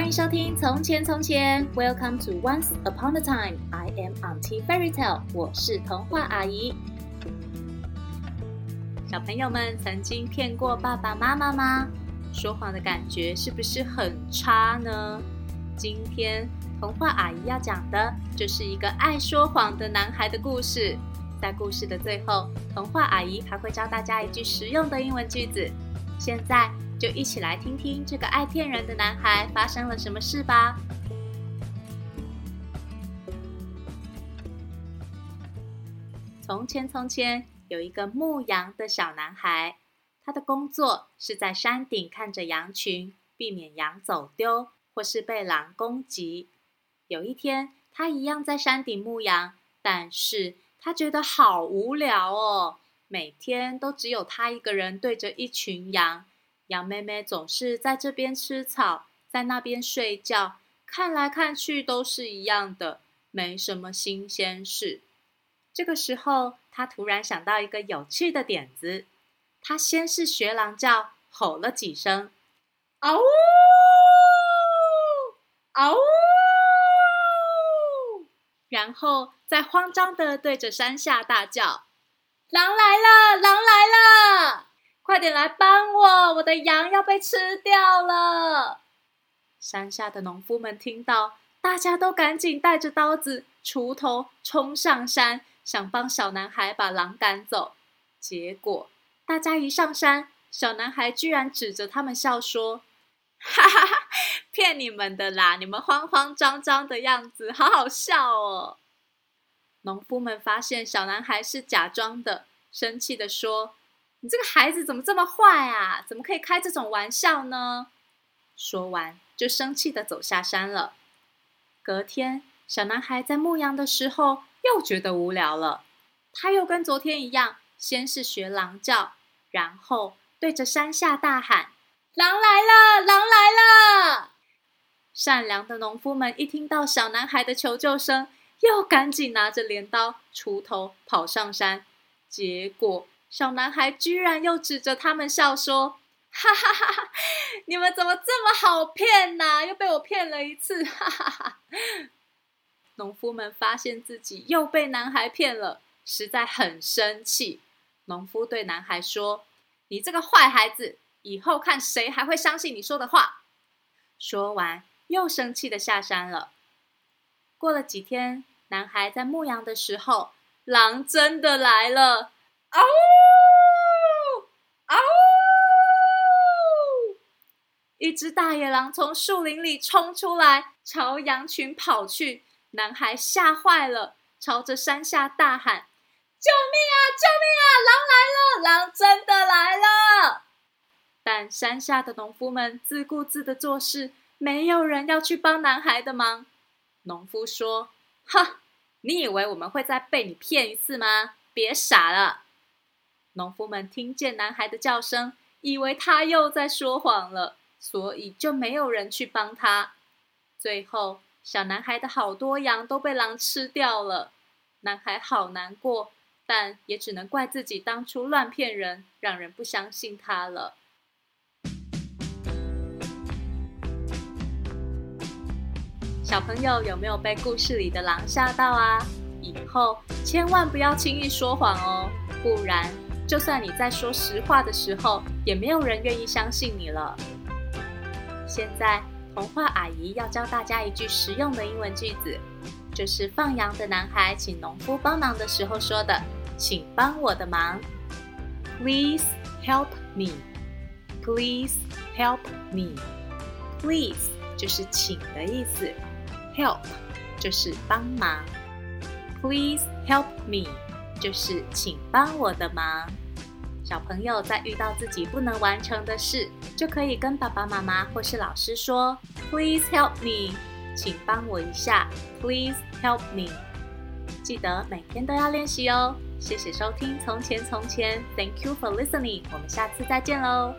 欢迎收听《从前从前》，Welcome to Once Upon a Time。I am Auntie Fairy Tale，我是童话阿姨。小朋友们曾经骗过爸爸妈妈吗？说谎的感觉是不是很差呢？今天童话阿姨要讲的就是一个爱说谎的男孩的故事。在故事的最后，童话阿姨还会教大家一句实用的英文句子。现在就一起来听听这个爱骗人的男孩发生了什么事吧。从前，从前有一个牧羊的小男孩，他的工作是在山顶看着羊群，避免羊走丢或是被狼攻击。有一天，他一样在山顶牧羊，但是他觉得好无聊哦。每天都只有他一个人对着一群羊，羊妹妹总是在这边吃草，在那边睡觉，看来看去都是一样的，没什么新鲜事。这个时候，他突然想到一个有趣的点子，他先是学狼叫，吼了几声，嗷呜，嗷呜，然后再慌张地对着山下大叫。狼来了！狼来了！快点来帮我，我的羊要被吃掉了！山下的农夫们听到，大家都赶紧带着刀子、锄头冲上山，想帮小男孩把狼赶走。结果，大家一上山，小男孩居然指着他们笑说：“哈哈哈，骗你们的啦！你们慌慌张张的样子，好好笑哦！”农夫们发现小男孩是假装的，生气地说：“你这个孩子怎么这么坏啊？怎么可以开这种玩笑呢？”说完，就生气地走下山了。隔天，小男孩在牧羊的时候又觉得无聊了，他又跟昨天一样，先是学狼叫，然后对着山下大喊：“狼来了！狼来了！”善良的农夫们一听到小男孩的求救声，又赶紧拿着镰刀、锄头跑上山，结果小男孩居然又指着他们笑说：“哈哈哈哈！你们怎么这么好骗呢？又被我骗了一次！”哈哈哈！农夫们发现自己又被男孩骗了，实在很生气。农夫对男孩说：“你这个坏孩子，以后看谁还会相信你说的话。”说完，又生气的下山了。过了几天，男孩在牧羊的时候，狼真的来了！嗷呜！嗷！一只大野狼从树林里冲出来，朝羊群跑去。男孩吓坏了，朝着山下大喊：“救命啊！救命啊！狼来了！狼真的来了！”但山下的农夫们自顾自的做事，没有人要去帮男孩的忙。农夫说：“哈，你以为我们会再被你骗一次吗？别傻了！”农夫们听见男孩的叫声，以为他又在说谎了，所以就没有人去帮他。最后，小男孩的好多羊都被狼吃掉了。男孩好难过，但也只能怪自己当初乱骗人，让人不相信他了。小朋友有没有被故事里的狼吓到啊？以后千万不要轻易说谎哦，不然就算你在说实话的时候，也没有人愿意相信你了。现在童话阿姨要教大家一句实用的英文句子，就是放羊的男孩请农夫帮忙的时候说的：“请帮我的忙，Please help me. Please help me. Please 就是请的意思。” Help 就是帮忙，Please help me 就是请帮我的忙。小朋友在遇到自己不能完成的事，就可以跟爸爸妈妈或是老师说：“Please help me，请帮我一下。”Please help me。记得每天都要练习哦。谢谢收听《从前从前》，Thank you for listening。我们下次再见喽。